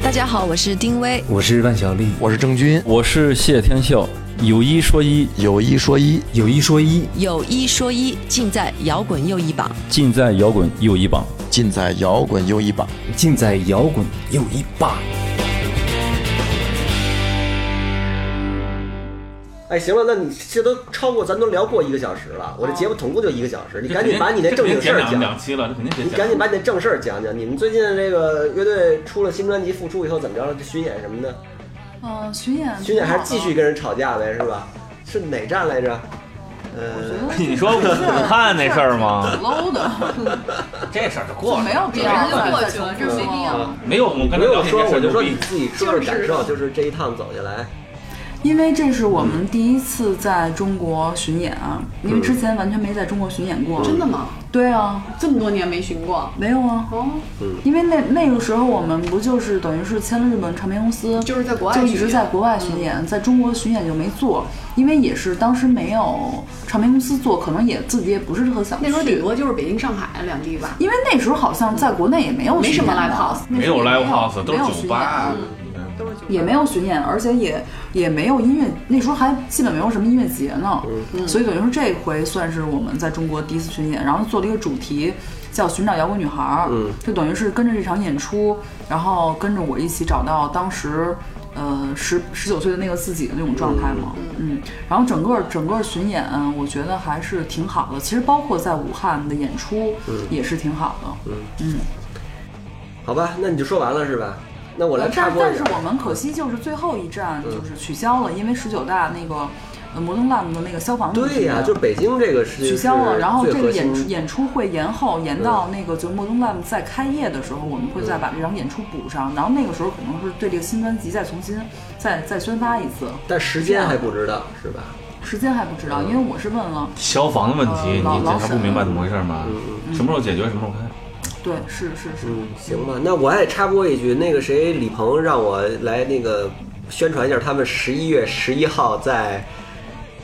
大家好，我是丁薇。我是万晓利，我是郑钧，我是谢天笑。有一说一，有一说一，有一说一，有一说一，尽在摇滚又一榜。尽在摇滚又一榜，尽在摇滚又一榜，尽在摇滚又一霸。哎，行了，那你这都超过，咱都聊过一个小时了，我这节目总共就一个小时，你赶紧把你那正经事儿讲两。期了，这肯定得你赶紧把你那正事儿讲讲。你们最近这个乐队出了新专辑，复出以后怎么着了？这巡演什么的，嗯，巡演巡演还是继续跟人吵架呗，是吧？是哪站来着？呃，<laughs> 你说武汉那事儿吗？low 的，<laughs> 这事儿就过了，没有必要人就过去了这没必要没有我们刚没有说，我就说你自己说说感受，就是这一趟走下来，因为这是我们第一次在中国巡演啊，因为之前完全没在中国巡演过。真的吗？对啊，这么多年没巡过，没有啊。哦，因为那那个时候我们不就是等于是签了日本唱片公司，就是在国外就一直在国外巡演，在中国巡演就没做，因为也是当时没有唱片公司做，可能也自己也不是特想去。那时候顶多就是北京、上海两地吧。因为那时候好像在国内也没有没什么巡演的 live house 没有 live house，都是没有酒吧也没有巡演，而且也也没有音乐，那时候还基本没有什么音乐节呢，所以等于说这回算是我们在中国第一次巡演，然后做了一个主题叫“寻找摇滚女孩”，儿”，嗯就等于是跟着这场演出，然后跟着我一起找到当时。呃，十十九岁的那个自己的那种状态嘛，嗯，然后整个整个巡演，我觉得还是挺好的。其实包括在武汉的演出也是挺好的，嗯嗯。好吧？那你就说完了是吧？那我来插但播一下。但是我们可惜就是最后一站就是取消了，因为十九大那个呃摩登 Lab 的那个消防问题对呀、就北京这个是取消了，然后这个演演出会延后，延到那个就摩登 Lab 在开业的时候，我们会再把这场演出补上，然后那个时候可能是对这个新专辑再重新再再宣发一次，但时间还不知道是吧？时间还不知道，因为我是问了，消防的问题，呃你老老沈检查不明白怎么回事吗？什么时候解决，什么时候开？对，是是是，嗯，行吧，那我还得插播一句，那个谁，李鹏让我来那个宣传一下，他们十一月十一号在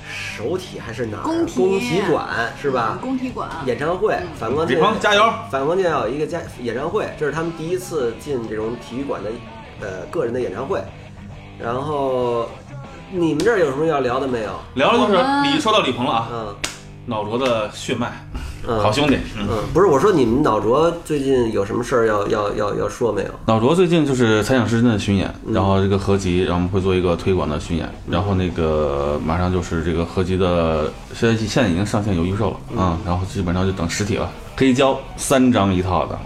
首体还是哪儿？工体工体馆是吧？工体馆演唱会，反光镜李鹏加油！反光镜要有一个加演唱会，这是他们第一次进这种体育馆的呃个人的演唱会。然后你们这儿有什么要聊的没有？聊的就是我们李，说到李鹏了啊，嗯脑浊的血脉，嗯，好兄弟。嗯，嗯，不是，我说你们脑浊最近有什么事儿要要要要说没有？脑浊最近就是猜想师真的巡演，然后这个合集，然后我们会做一个推广的巡演，然后那个马上就是这个合集的，现在现在已经上线有预售了啊、然后基本上就等实体了，黑胶三张一套的，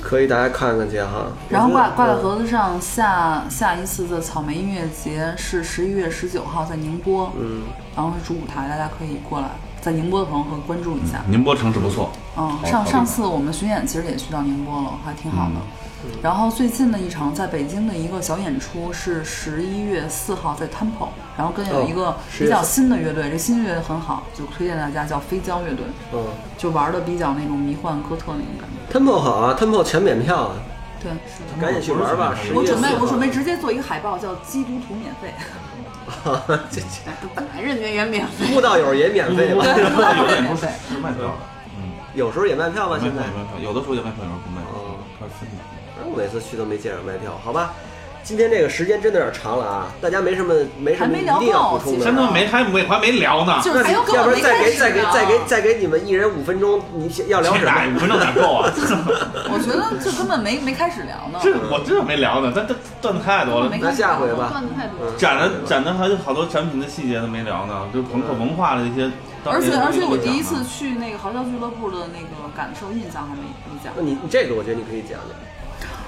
可以大家看看去哈。然后挂挂在嗯盒子上，下下一次的草莓音乐节是十一月十九号在宁波，嗯，然后是主舞台，大家可以过来，在宁波的朋友可以关注一下。宁波城市不错，嗯，上上次我们巡演其实也去到宁波了，还挺好的。嗯然后最近的一场在北京的一个小演出是十一月四号在 Temple，然后跟有一个哦10比较新的乐队，这新乐队很好，就推荐大家叫飞胶乐队，嗯就玩的比较那种迷幻哥特那种感觉。，Temple 好啊，Temple 全免票啊，对，赶紧去玩吧。我准备11月4号我准备直接做一个海报，叫基督徒免费。<laughs> 这这 <laughs> 本来人家也免费，慕道友也免费吧？<laughs> 有的演出是是卖票的，嗯，有时候也卖票吗？现在？卖票，有的时候也卖票，有时候不卖，哦它是分的。我每次去都没见着卖票，好吧？今天这个时间真的有点长了啊，大家没什么没什么还没聊一定要补充的。其实真的没还没还没聊呢，就是还要不然再给再给再给再给你们一人五分钟，你想要聊什哪 <laughs> 五？分钟哪够啊？<laughs> 我觉得这根本没没开始聊呢。这我真的没聊呢，咱这段子太多了没。那下回吧。段子太多了。展的展的还有好多产品的细节都没聊呢，就朋克文化的一些。而且而且我第一次去那个嚎叫俱乐部的那个感受印象还没没讲那。你你这个我觉得你可以讲讲。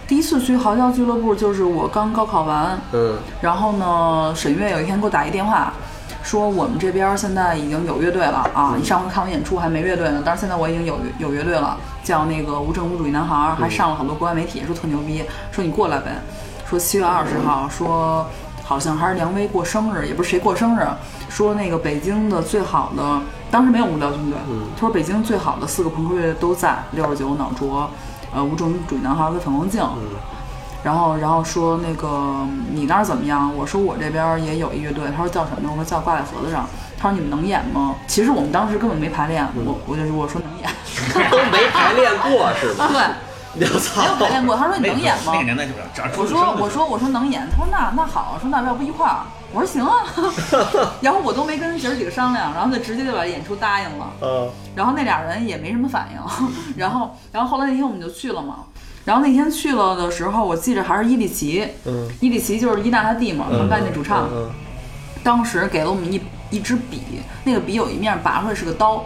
第一次去嚎叫俱乐部就是我刚高考完，嗯然后呢，沈月有一天给我打一电话，说我们这边现在已经有乐队了啊！你上回看我演出还没乐队呢，但是现在我已经有有乐队了，叫那个无政府主义男孩，还上了好多国外媒体，说特牛逼，说你过来呗。说七月二十号，说好像还是梁威过生日，也不是谁过生日，说那个北京的最好的，当时没有无聊军队，他说北京最好的四个朋克乐队都在，六十九、脑浊，呃，无政府主义男孩的反光镜。然后，然后说那个你那儿怎么样？我说我这边也有一乐队，他说叫什么？我说叫挂在盒子上。他说你们能演吗？其实我们当时根本没排练，我我就说我说能演，<laughs> 都没排练过是吧？对，我操！没有排练过。他说你能演吗那？个年代就是这样。我说我说我说能演，他说那那好，说那要不一块儿？我说行啊，<laughs> 然后我都没跟姐儿几个商量，然后就直接就把演出答应了。嗯然后那俩人也没什么反应，<laughs> 然后然后后来那天我们就去了嘛。然后那天去了的时候，我记着还是伊利奇，嗯伊利奇就是伊娜他弟嘛，他们班那主唱，嗯当时给了我们一一支笔，那个笔有一面拔出来是个刀，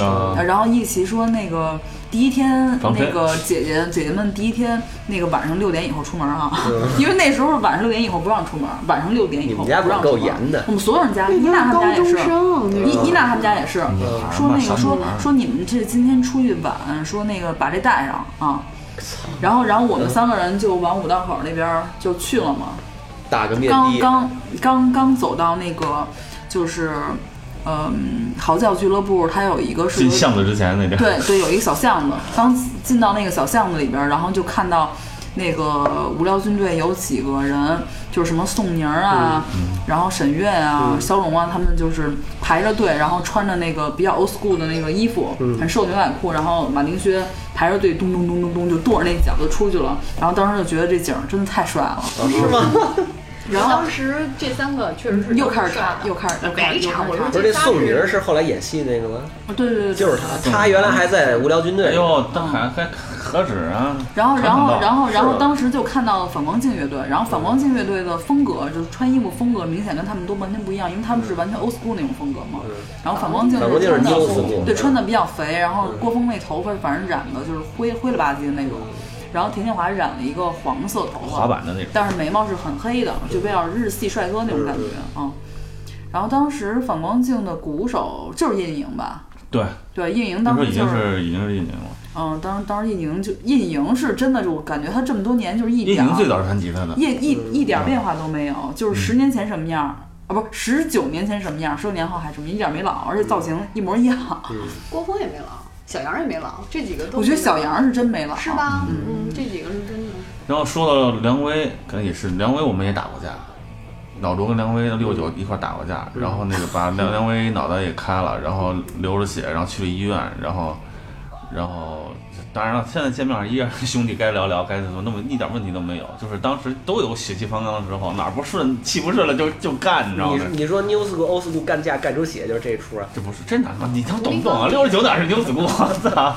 啊，然后伊利奇说那个第一天那个姐姐姐姐们第一天那个晚上六点以后出门啊，<laughs> 因为那时候晚上六点以后不让出门，晚上六点以后嗯你家不让出门。严的。我们所有人家，伊娜他们家也是，生伊伊娜他们家也是，说那个说说你们这今天出去晚，说那个把这带上啊。然后然后我们三个人就往五道口那边就去了嘛。打个面的，刚刚刚刚走到那个就是。嗯，嚎叫俱乐部它有一个是有进巷子之前那边。对对，有一个小巷子，刚进到那个小巷子里边儿，然后就看到那个无聊军队有几个人，就是什么宋宁儿啊，然后沈月啊、肖龙啊，他们就是排着队，然后穿着那个比较 old school 的那个衣服，很瘦牛仔裤，然后马丁靴，排着队咚咚咚咚咚就跺着那脚就出去了，然后当时就觉得这景儿真的太帅了，是吗？然后当时这三个确实是又开始帅唱，又开始又开每一场我说不是这宋宁是后来演戏那个吗？对对对，就是他，他原来还在无聊军队。哎呦，当还还何止啊！然后，然后，然后，然后，当时就看到了反光镜乐队，然后反光镜乐队的风格就是穿衣服风格明显跟他们都完全不一样，因为他们是完全 old school 那种风格嘛。然后反光镜反光镜是穿的对，穿的比较肥，然后郭峰那头发反正染的就是灰灰了吧唧的那种，然后田建华染了一个黄色头发，滑板的那种。但是眉毛是很黑的，就比较日系帅哥那种感觉啊。然后当时反光镜的鼓手就是印莹吧？对，对，印莹当时候已经是。已经是印宁了。嗯，当当时叶宁就叶宁是真的，就我感觉他这么多年就是一点儿印宁最早是弹吉他的。一一一点儿变化都没有，就是十年前什么样儿啊，不是十九年前什么样儿，十九年后还什么，一点儿没老，而且造型一模一样。<laughs> 郭峰也没老，小杨也没老，这几个都我觉得小杨是真没老，是？吧？嗯，这几个是真的。然后说到梁威，可能也是梁威，我们也打过架。老卓跟梁威六九一块儿打过架，然后那个把 <laughs> 梁梁威脑袋也开了，然后流着血，然后去了医院，然后然后。当然了，现在见面依然是兄弟，该聊聊，该怎么，那么一点问题都没有。就是当时都有血气方刚的时候，哪儿不顺，气不顺了就就干，你知道吗？你你说 new school old school 干架干出血就是这一出啊？这不是真的吗？你他懂不懂啊？六十九哪是 new school？我操！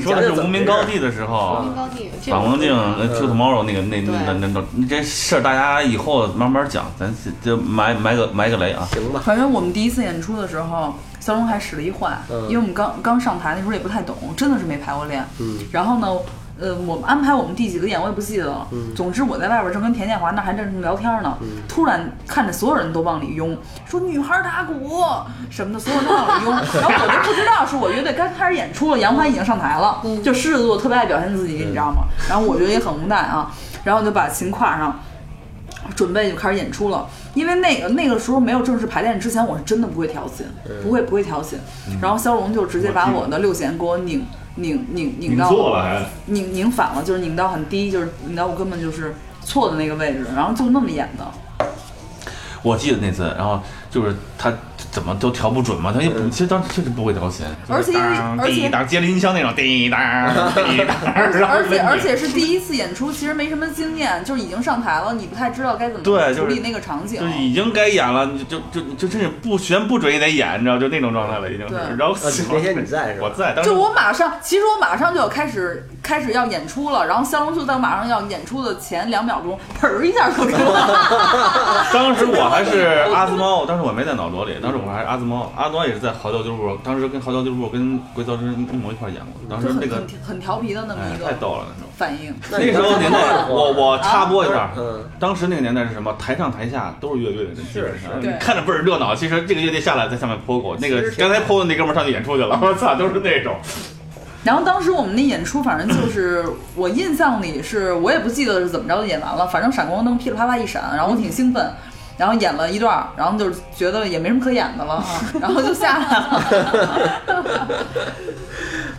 说的是无名高地的时候，无名高地，反光镜、Q tomorrow 那个那那那那那这事儿，大家以后慢慢讲，咱就埋埋个埋个雷啊。行吧。反正我们第一次演出的时候，肖龙还使了一坏，因为我们刚刚上台那时候也不太懂，真的是没排过练。嗯。然后呢，呃，我们安排我们第几个演我也不记得了。嗯。总之我在外边正跟田建华那还正聊天呢，突然看着所有人都往里拥，说女孩打鼓什么的，所有人都往里拥。<laughs> 然后我就不知道是我乐队刚开始演出了，杨帆已经上台了，就狮子座特别爱表现自己，你知道吗？然后我觉得也很无奈啊，然后我就把琴挎上。准备就开始演出了，因为那个那个时候没有正式排练之前，我是真的不会调琴，不会不会调琴。然后肖龙就直接把我的六弦给我拧拧拧拧到拧拧反了，就是拧到很低，就是拧到我根本就是错的那个位置，然后就那么演的。我记得那次，然后就是他怎么都调不准嘛，他也不，其实当时确实不会调弦，而且而且当接了音箱那种滴答滴答，<laughs> 而且而且是第一次演出，其实没什么经验，就是已经上台了，你不太知道该怎么对处理那个场景，就是已经该演了，你就就就真是不旋不准也得演，你知道，就那种状态了，已经是。然后那天你在是吧？我在，就我马上，其实我马上就要开始开始要演出了，然后肖龙就在马上要演出的前两秒钟，砰儿一下就出来了。当时我还是 <laughs> 阿斯猫，当时我没在脑朵里，当时我还是阿兹猫，阿兹猫也是在嚎叫俱乐部，当时跟嚎叫俱乐部跟鬼噪之一模一块演过，当时那个很调皮的那么一个，太逗了那种反应。那时候年代，我我插播一下，当时那个年代是什么？台上台下都是乐队的人，基本上你看着倍儿热闹。其实这个乐队下来在下面 POGO，那个刚才 POGO 那哥们上去演出去了，我操，都是那种。<laughs> 然后当时我们那演出，反正就是我印象里是我也不记得是怎么着就演完了，反正闪光灯噼里啪啦一闪，然后我挺兴奋。然后演了一段，然后就是觉得也没什么可演的了啊，然后就下来了。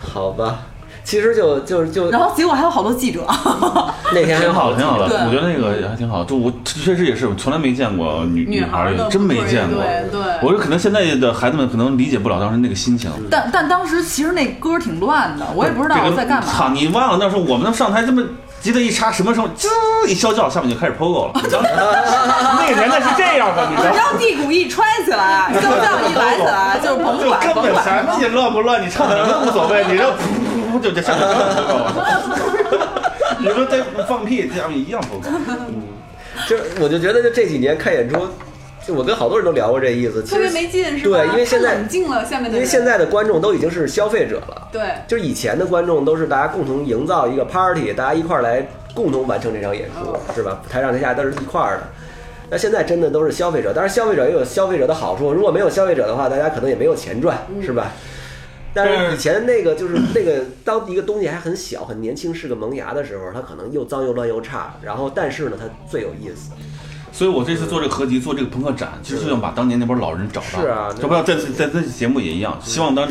<laughs> 好吧，其实就就就，然后结果还有好多记者。<laughs> 那天挺好的，挺好的，我觉得那个还挺好。就我确实也是，我从来没见过女女孩，真没见过。对对，我说可能现在的孩子们可能理解不了当时那个心情。但但当时其实那歌挺乱的，我也不知道我在干嘛。操，你忘了那时候我们上台这么。吉他一插，什么时候滋一啸叫，下面就开始 POGO 了。<laughs> 那个年代是这样的，你知道？吗？让地鼓一揣起来，啸叫一来起来，就是甭管根本什么乱不乱，你唱什么都无所谓，你这噗就就下面就 POGO 你说这放屁，下面一样 POGO。<laughs> 嗯，就我就觉得，就这几年看演出。就我跟好多人都聊过这意思，特别没劲是吧？对，因为现在冷静了，下面的因为现在的观众都已经是消费者了。对，就是以前的观众都是大家共同营造一个 party，大家一块儿来共同完成这场演出，是吧？台上台下都是一块儿的。那现在真的都是消费者，当然消费者也有消费者的好处，如果没有消费者的话，大家可能也没有钱赚，是吧？但是以前那个就是 <coughs> 那个，当一个东西还很小、很年轻、是个萌芽的时候，它可能又脏又乱又差，然后但是呢，它最有意思。所以我这次做这个合集，做这个朋克展，其实就想把当年那帮老人找到。是啊，这不要在在这节目也一样，希望当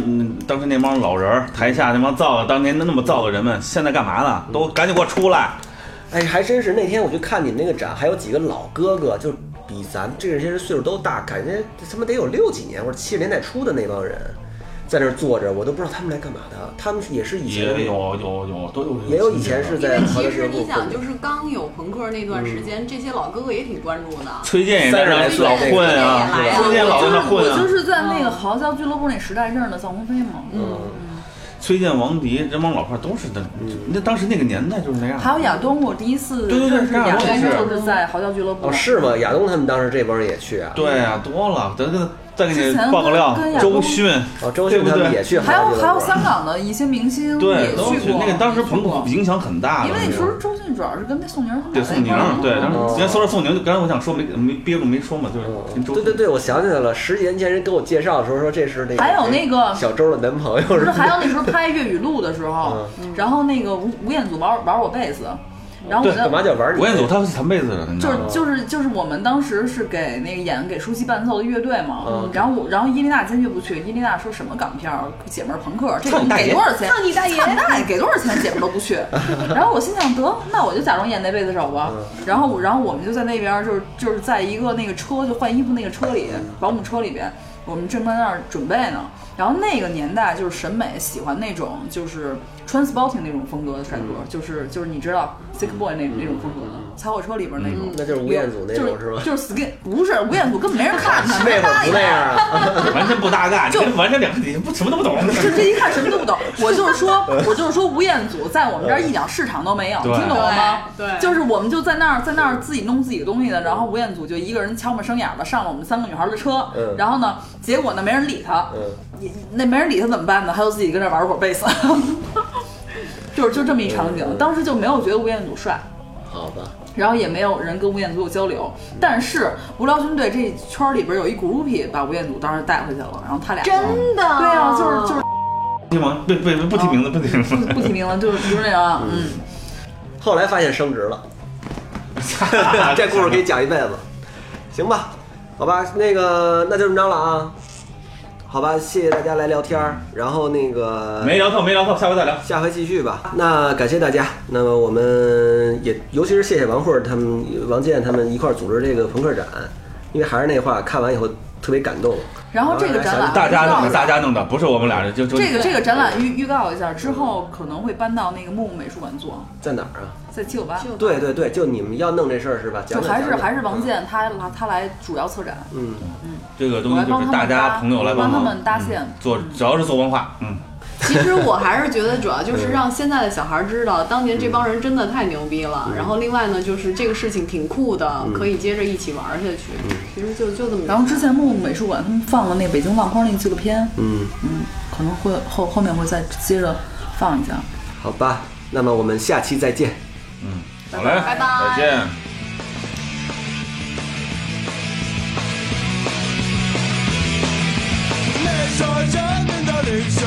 当时那帮老人台下那帮造的当年那么造的人们，现在干嘛呢？都赶紧给我出来！哎，还真是那天我去看你们那个展，还有几个老哥哥，就比咱这些人岁数都大，感觉他妈得有六几年或者七十年代初的那帮人。在那儿坐着，我都不知道他们来干嘛的。他们也是以前也有有有都有，也有以前是在。其实你想，就是刚有朋克那段时间，这些老哥哥也挺关注的。崔健也在那老混啊，崔健老在那混啊。我就是在那个嚎叫俱乐部那时代认识的臧鸿飞嘛。嗯。崔健、王迪这帮老炮都是那，那当时那个年代就是那样。还有亚东，我第一次对对对，亚东就是在嚎叫俱乐部。哦，是吗？亚东他们当时这帮人也去啊？对啊，多了，等等。再给你爆个料，周迅，哦，周迅他们也去，还有还有香港的一些明星也去过。那个当时朋克影响很大，因为那时候周迅主要是跟那宋宁他们。对宋宁，对，然后先说到宋宁，刚才我想说没没憋住没说嘛，就是对对对，我想起来了，十几年前人给我介绍的时候说这是那个，还有那个小周的男朋友，不是还有那时候拍粤语录的时候，然后那个吴吴彦祖玩玩我贝斯。然后我在干嘛叫玩你？吴彦祖他是弹贝斯的，你知就道吗？是就是就是我们当时是给那个演给舒淇伴奏的乐队嘛，嗯然后我然后伊丽娜坚决不去，伊丽娜说什么港片儿姐们儿朋克，这个你操你大爷给多少钱？操你大爷唱你大爷给多少钱姐们儿都不去。<laughs> 然后我心想得，那我就假装演那贝斯手吧。然后我然后我们就在那边儿就是就是在一个那个车就换衣服那个车里，保姆车里边，我们正在那儿准备呢。然后那个年代就是审美喜欢那种就是 transporting 那种风格的帅哥，就是就是你知道 sick boy 那那种风格的，小火车里边那种，那就是吴彦祖那种就是吧？就是 skin 不是吴彦祖根本没人看他，<laughs> 那会儿不那样。啊。完全不搭嘎，就完全两个你不什么都不懂。就这一看什么都不懂。<laughs> 我就是说，我就是说吴彦祖在我们这儿一点市场都没有，听懂了吗？对。对。就是我们就在那儿在那儿自己弄自己的东西的，然后吴彦祖就一个人悄没声眼的上了我们三个女孩的车，嗯。然后呢，结果呢没人理他，嗯，那没人理他怎么办呢？他就自己跟那玩会儿贝斯。<laughs> 就是就这么一场景，当时就没有觉得吴彦祖帅，好吧，然后也没有人跟吴彦祖有交流。但是无聊军队这圈儿里边有一 groupie 把吴彦祖当时带回去了，然后他俩真的？对啊，就是就是提名不不不提名字，不提名字。不提名字，就是就是那样啊，嗯，后来发现升职了，<laughs> 这故事可以讲一辈子，行吧？好吧，那个那就这么着了啊。好吧，谢谢大家来聊天儿，然后那个没聊透，没聊透，下回再聊。下回继续吧。那感谢大家。那么我们也，尤其是谢谢王慧儿他们、王健他们一块儿组织这个朋克展，因为还是那话，看完以后特别感动。然后这个展览大家弄的，大家弄的，不是我们俩的，就就这个这个展览预预告一下，之后可能会搬到那个木木美术馆做，在哪儿啊？在七九八，对对对，就你们要弄这事儿是吧？就还是还是王健他来他来主要策展，嗯。嗯，这个东西就是大家朋友来帮他们搭线。嗯做，主要是做文化，嗯，其实我还是觉得，主要就是让现在的小孩知道，当年这帮人真的太牛逼了。然后另外呢，就是这个事情挺酷的，可以接着一起玩下去。其实就就这么。然后之前木木美术馆他们放了那个北京浪花那个纪录片，嗯嗯，可能会后后面会再接着放一下。好吧，那么我们下期再见。好嘞，拜拜再见。人民的领袖，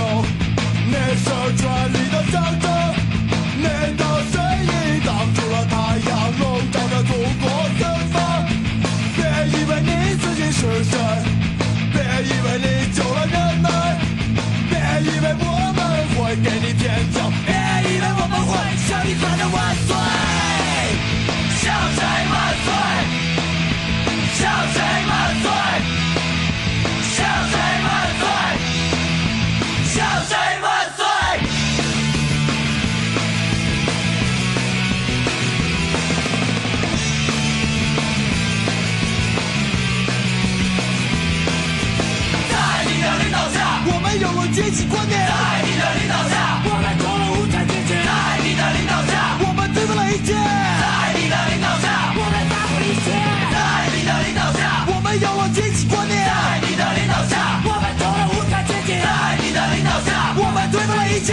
观念；在你的领导下，我们成了无产阶级；在你的领导下，我们推翻了一切；在你的领导下，我们打破一切；在你的领导下，我们有了阶级观念；在你的领导下，我们成了无产阶级；在你的领导下，我们推翻了一切；